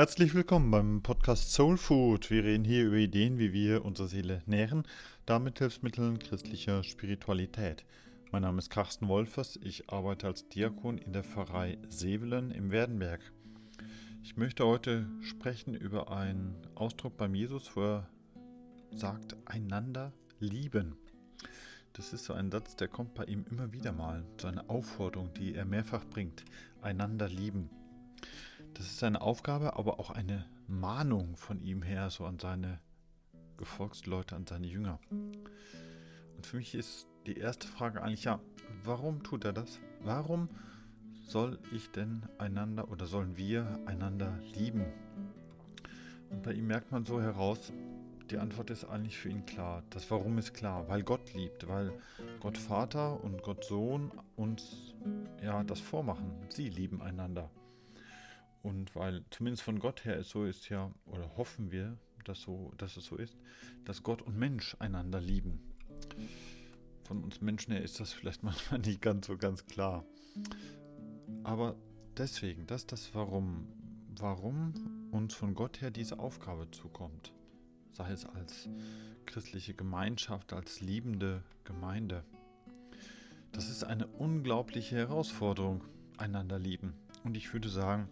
Herzlich willkommen beim Podcast Soul Food. Wir reden hier über Ideen, wie wir unsere Seele nähren, damit Hilfsmitteln christlicher Spiritualität. Mein Name ist Carsten Wolfers, ich arbeite als Diakon in der Pfarrei Sevelen im Werdenberg. Ich möchte heute sprechen über einen Ausdruck beim Jesus, wo er sagt, einander lieben. Das ist so ein Satz, der kommt bei ihm immer wieder mal, so eine Aufforderung, die er mehrfach bringt, einander lieben. Das ist seine Aufgabe, aber auch eine Mahnung von ihm her, so an seine Gefolgsleute, an seine Jünger. Und für mich ist die erste Frage eigentlich, ja, warum tut er das? Warum soll ich denn einander oder sollen wir einander lieben? Und bei ihm merkt man so heraus, die Antwort ist eigentlich für ihn klar. Das Warum ist klar, weil Gott liebt, weil Gott Vater und Gott Sohn uns ja das vormachen. Sie lieben einander. Und weil zumindest von Gott her es so ist ja, oder hoffen wir, dass, so, dass es so ist, dass Gott und Mensch einander lieben. Von uns Menschen her ist das vielleicht manchmal nicht ganz so ganz klar. Aber deswegen, das ist das Warum. Warum uns von Gott her diese Aufgabe zukommt. Sei es als christliche Gemeinschaft, als liebende Gemeinde. Das ist eine unglaubliche Herausforderung, einander lieben. Und ich würde sagen,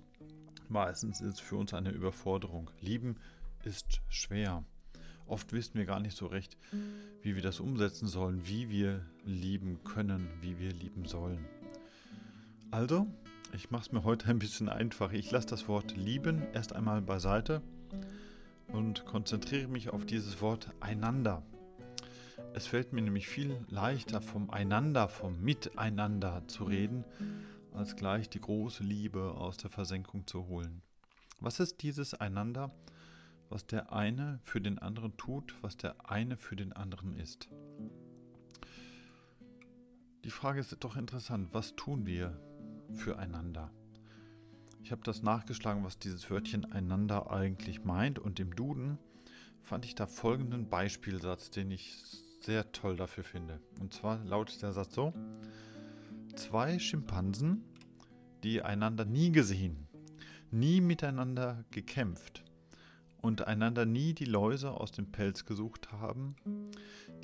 Meistens ist es für uns eine Überforderung. Lieben ist schwer. Oft wissen wir gar nicht so recht, wie wir das umsetzen sollen, wie wir lieben können, wie wir lieben sollen. Also, ich mache es mir heute ein bisschen einfach. Ich lasse das Wort lieben erst einmal beiseite und konzentriere mich auf dieses Wort einander. Es fällt mir nämlich viel leichter vom Einander, vom Miteinander zu reden, als gleich die große Liebe aus der Versenkung zu holen. Was ist dieses Einander, was der eine für den anderen tut, was der eine für den anderen ist? Die Frage ist doch interessant, was tun wir füreinander? Ich habe das nachgeschlagen, was dieses Wörtchen einander eigentlich meint und im Duden fand ich da folgenden Beispielsatz, den ich sehr toll dafür finde. Und zwar lautet der Satz so, zwei Schimpansen, die einander nie gesehen, nie miteinander gekämpft und einander nie die Läuse aus dem Pelz gesucht haben,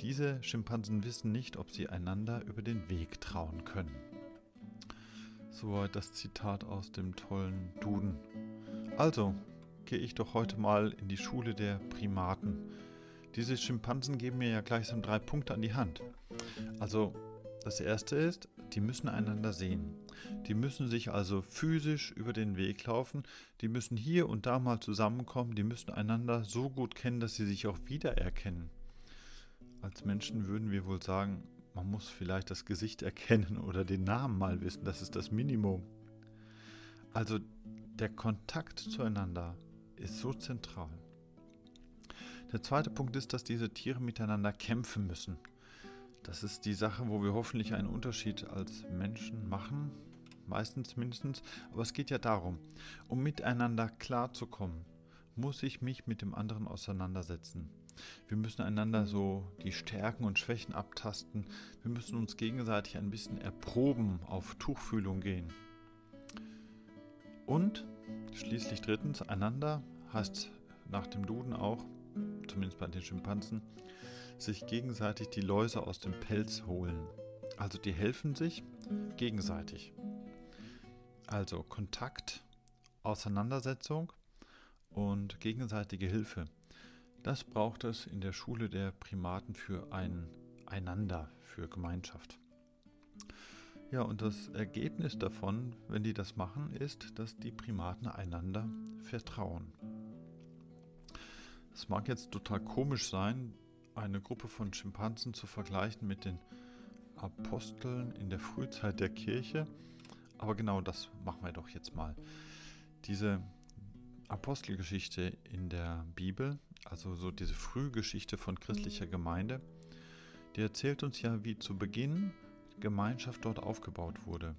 diese Schimpansen wissen nicht, ob sie einander über den Weg trauen können. Soweit das Zitat aus dem tollen Duden. Also gehe ich doch heute mal in die Schule der Primaten. Diese Schimpansen geben mir ja gleichsam drei Punkte an die Hand. Also das erste ist, die müssen einander sehen. Die müssen sich also physisch über den Weg laufen. Die müssen hier und da mal zusammenkommen. Die müssen einander so gut kennen, dass sie sich auch wiedererkennen. Als Menschen würden wir wohl sagen, man muss vielleicht das Gesicht erkennen oder den Namen mal wissen. Das ist das Minimum. Also der Kontakt zueinander ist so zentral. Der zweite Punkt ist, dass diese Tiere miteinander kämpfen müssen. Das ist die Sache, wo wir hoffentlich einen Unterschied als Menschen machen, meistens mindestens. Aber es geht ja darum, um miteinander klarzukommen, muss ich mich mit dem anderen auseinandersetzen. Wir müssen einander so die Stärken und Schwächen abtasten. Wir müssen uns gegenseitig ein bisschen erproben, auf Tuchfühlung gehen. Und schließlich drittens, einander heißt nach dem Duden auch, zumindest bei den Schimpansen, sich gegenseitig die Läuse aus dem Pelz holen. Also die helfen sich gegenseitig. Also Kontakt, Auseinandersetzung und gegenseitige Hilfe. Das braucht es in der Schule der Primaten für ein Einander, für Gemeinschaft. Ja, und das Ergebnis davon, wenn die das machen, ist, dass die Primaten einander vertrauen. Es mag jetzt total komisch sein, eine Gruppe von Schimpansen zu vergleichen mit den Aposteln in der Frühzeit der Kirche. Aber genau das machen wir doch jetzt mal. Diese Apostelgeschichte in der Bibel, also so diese Frühgeschichte von christlicher Gemeinde, die erzählt uns ja, wie zu Beginn Gemeinschaft dort aufgebaut wurde.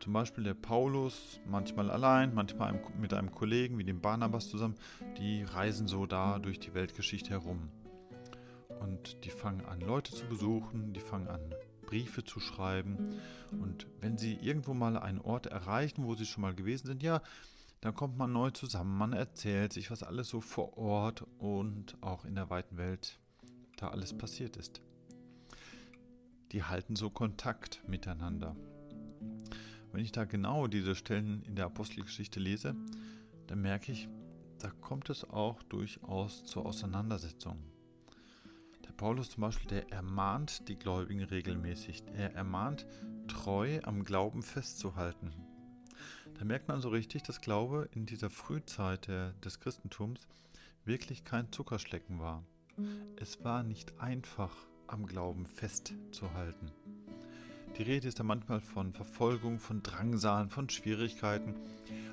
Zum Beispiel der Paulus, manchmal allein, manchmal mit einem Kollegen wie dem Barnabas zusammen, die reisen so da durch die Weltgeschichte herum. Und die fangen an, Leute zu besuchen, die fangen an, Briefe zu schreiben. Und wenn sie irgendwo mal einen Ort erreichen, wo sie schon mal gewesen sind, ja, Dann kommt man neu zusammen, man erzählt sich, was alles so vor Ort und auch in der weiten Welt da alles passiert ist. Die halten so Kontakt miteinander. Wenn ich da genau diese Stellen in der Apostelgeschichte lese, dann merke ich, da kommt es auch durchaus zur Auseinandersetzung. Paulus zum Beispiel, der ermahnt die Gläubigen regelmäßig. Er ermahnt, treu am Glauben festzuhalten. Da merkt man so richtig, dass Glaube in dieser Frühzeit des Christentums wirklich kein Zuckerschlecken war. Es war nicht einfach, am Glauben festzuhalten. Die Rede ist da manchmal von Verfolgung, von Drangsalen, von Schwierigkeiten.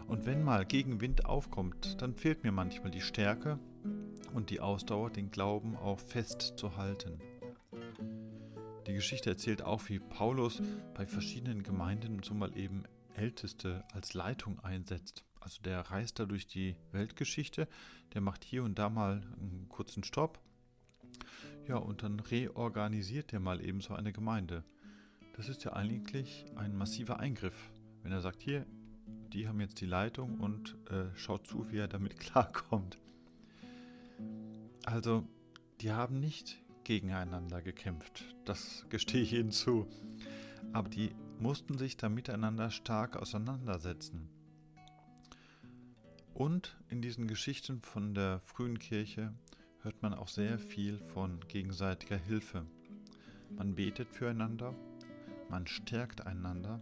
Und wenn mal Gegenwind aufkommt, dann fehlt mir manchmal die Stärke und die Ausdauer, den Glauben auch festzuhalten. Die Geschichte erzählt auch, wie Paulus bei verschiedenen Gemeinden so mal eben Älteste als Leitung einsetzt. Also der reist da durch die Weltgeschichte, der macht hier und da mal einen kurzen Stopp. Ja, und dann reorganisiert er mal eben so eine Gemeinde. Das ist ja eigentlich ein massiver Eingriff, wenn er sagt, hier, die haben jetzt die Leitung und äh, schaut zu, wie er damit klarkommt. Also, die haben nicht gegeneinander gekämpft, das gestehe ich Ihnen zu. Aber die mussten sich da miteinander stark auseinandersetzen. Und in diesen Geschichten von der frühen Kirche hört man auch sehr viel von gegenseitiger Hilfe. Man betet füreinander, man stärkt einander,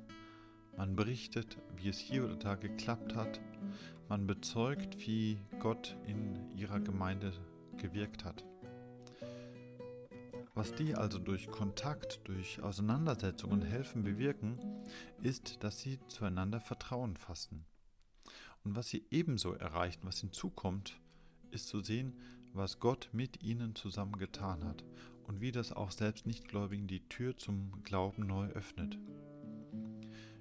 man berichtet, wie es hier oder da geklappt hat, man bezeugt, wie Gott in ihrer Gemeinde gewirkt hat. Was die also durch Kontakt, durch Auseinandersetzung und Helfen bewirken, ist, dass sie zueinander Vertrauen fassen. Und was sie ebenso erreichen, was hinzukommt, ist zu sehen, was Gott mit ihnen zusammen getan hat und wie das auch selbst Nichtgläubigen die Tür zum Glauben neu öffnet.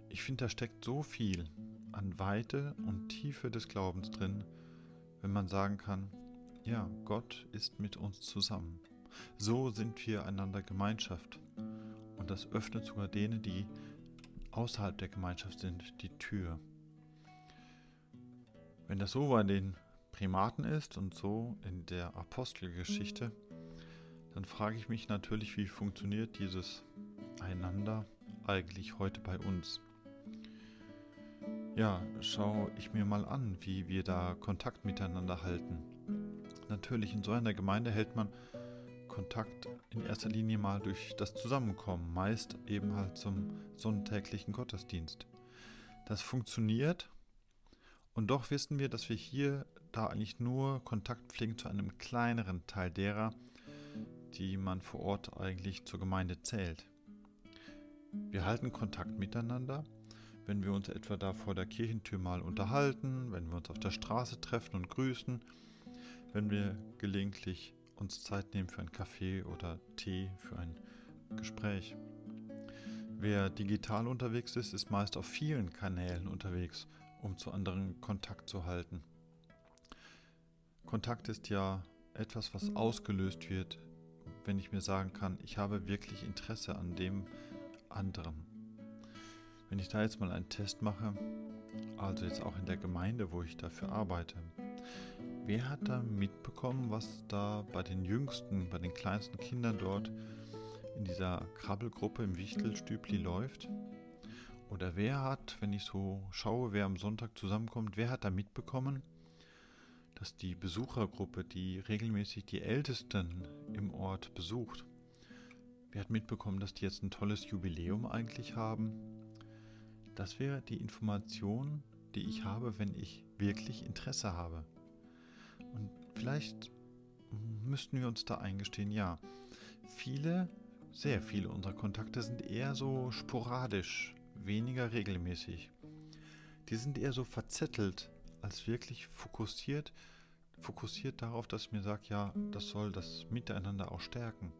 Ich finde, da steckt so viel an Weite und Tiefe des Glaubens drin, wenn man sagen kann, ja, Gott ist mit uns zusammen. So sind wir einander Gemeinschaft. Und das öffnet sogar denen, die außerhalb der Gemeinschaft sind, die Tür. Wenn das so bei den Primaten ist und so in der Apostelgeschichte, dann frage ich mich natürlich, wie funktioniert dieses Einander eigentlich heute bei uns? Ja, schaue ich mir mal an, wie wir da Kontakt miteinander halten. Natürlich, in so einer Gemeinde hält man Kontakt in erster Linie mal durch das Zusammenkommen, meist eben halt zum sonntäglichen Gottesdienst. Das funktioniert und doch wissen wir, dass wir hier da eigentlich nur Kontakt pflegen zu einem kleineren Teil derer, die man vor Ort eigentlich zur Gemeinde zählt. Wir halten Kontakt miteinander, wenn wir uns etwa da vor der Kirchentür mal unterhalten, wenn wir uns auf der Straße treffen und grüßen, wenn wir gelegentlich uns Zeit nehmen für einen Kaffee oder Tee, für ein Gespräch. Wer digital unterwegs ist, ist meist auf vielen Kanälen unterwegs, um zu anderen Kontakt zu halten. Kontakt ist ja etwas, was ausgelöst wird, wenn ich mir sagen kann, ich habe wirklich Interesse an dem anderen. Wenn ich da jetzt mal einen Test mache, also jetzt auch in der Gemeinde, wo ich dafür arbeite, Wer hat da mitbekommen, was da bei den Jüngsten, bei den kleinsten Kindern dort in dieser Krabbelgruppe im Wichtelstübli läuft? Oder wer hat, wenn ich so schaue, wer am Sonntag zusammenkommt, wer hat da mitbekommen, dass die Besuchergruppe, die regelmäßig die Ältesten im Ort besucht, wer hat mitbekommen, dass die jetzt ein tolles Jubiläum eigentlich haben? Das wäre die Information, die ich habe, wenn ich wirklich Interesse habe. Und vielleicht müssten wir uns da eingestehen, ja, viele, sehr viele unserer Kontakte sind eher so sporadisch, weniger regelmäßig. Die sind eher so verzettelt, als wirklich fokussiert, fokussiert darauf, dass ich mir sage, ja, das soll das Miteinander auch stärken.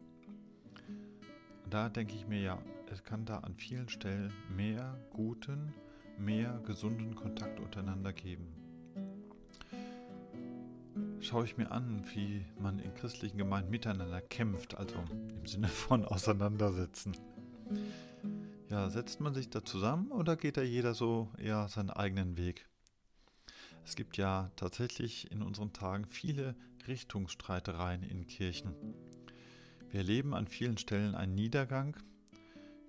Und da denke ich mir, ja, es kann da an vielen Stellen mehr guten, mehr gesunden Kontakt untereinander geben schaue ich mir an, wie man in christlichen Gemeinden miteinander kämpft, also im Sinne von auseinandersetzen. Ja, setzt man sich da zusammen oder geht da jeder so eher seinen eigenen Weg? Es gibt ja tatsächlich in unseren Tagen viele Richtungsstreitereien in Kirchen. Wir erleben an vielen Stellen einen Niedergang.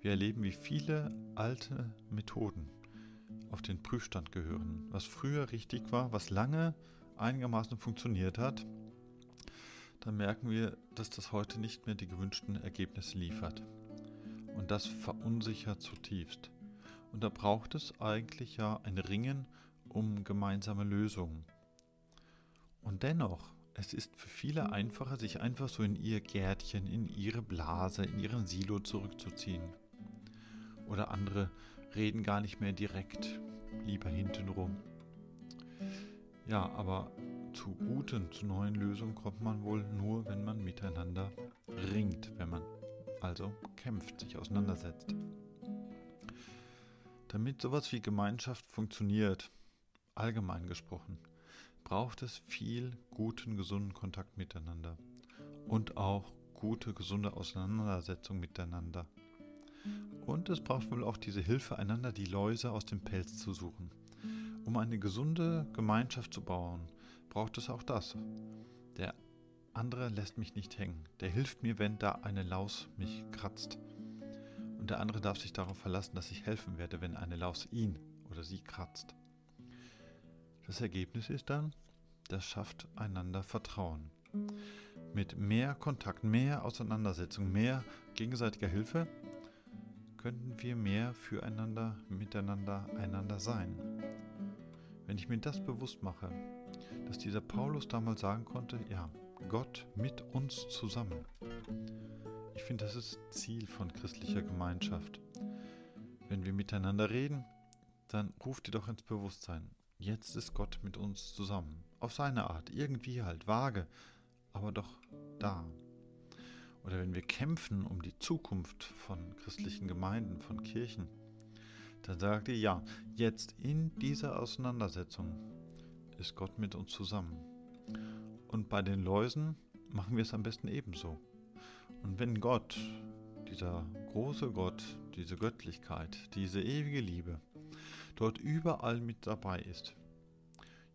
Wir erleben, wie viele alte Methoden auf den Prüfstand gehören. Was früher richtig war, was lange einigermaßen funktioniert hat, dann merken wir, dass das heute nicht mehr die gewünschten Ergebnisse liefert. Und das verunsichert zutiefst. Und da braucht es eigentlich ja ein Ringen um gemeinsame Lösungen. Und dennoch, es ist für viele einfacher, sich einfach so in ihr Gärtchen, in ihre Blase, in ihren Silo zurückzuziehen. Oder andere reden gar nicht mehr direkt, lieber hintenrum. Ja, aber zu guten, zu neuen Lösungen kommt man wohl nur, wenn man miteinander ringt, wenn man also kämpft, sich auseinandersetzt. Damit sowas wie Gemeinschaft funktioniert, allgemein gesprochen, braucht es viel guten, gesunden Kontakt miteinander und auch gute, gesunde Auseinandersetzung miteinander. Und es braucht wohl auch diese Hilfe, einander die Läuse aus dem Pelz zu suchen. Um eine gesunde Gemeinschaft zu bauen, braucht es auch das. Der andere lässt mich nicht hängen. Der hilft mir, wenn da eine Laus mich kratzt. Und der andere darf sich darauf verlassen, dass ich helfen werde, wenn eine Laus ihn oder sie kratzt. Das Ergebnis ist dann, das schafft einander Vertrauen. Mit mehr Kontakt, mehr Auseinandersetzung, mehr gegenseitiger Hilfe könnten wir mehr füreinander, miteinander, einander sein. Wenn ich mir das bewusst mache, dass dieser Paulus damals sagen konnte, ja, Gott mit uns zusammen. Ich finde, das ist Ziel von christlicher Gemeinschaft. Wenn wir miteinander reden, dann ruft ihr doch ins Bewusstsein, jetzt ist Gott mit uns zusammen. Auf seine Art, irgendwie halt, vage, aber doch da. Oder wenn wir kämpfen um die Zukunft von christlichen Gemeinden, von Kirchen, dann sagt ihr, ja, jetzt in dieser Auseinandersetzung ist Gott mit uns zusammen. Und bei den Läusen machen wir es am besten ebenso. Und wenn Gott, dieser große Gott, diese Göttlichkeit, diese ewige Liebe, dort überall mit dabei ist,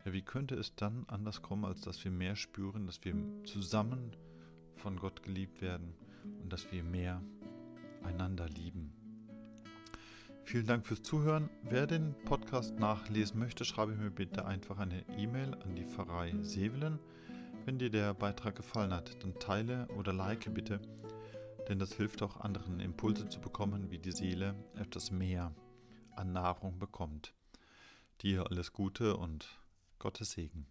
ja, wie könnte es dann anders kommen, als dass wir mehr spüren, dass wir zusammen von Gott geliebt werden und dass wir mehr einander lieben? Vielen Dank fürs Zuhören. Wer den Podcast nachlesen möchte, schreibe mir bitte einfach eine E-Mail an die Pfarrei Sevelen. Wenn dir der Beitrag gefallen hat, dann teile oder like bitte, denn das hilft auch anderen Impulse zu bekommen, wie die Seele etwas mehr an Nahrung bekommt. Dir alles Gute und Gottes Segen.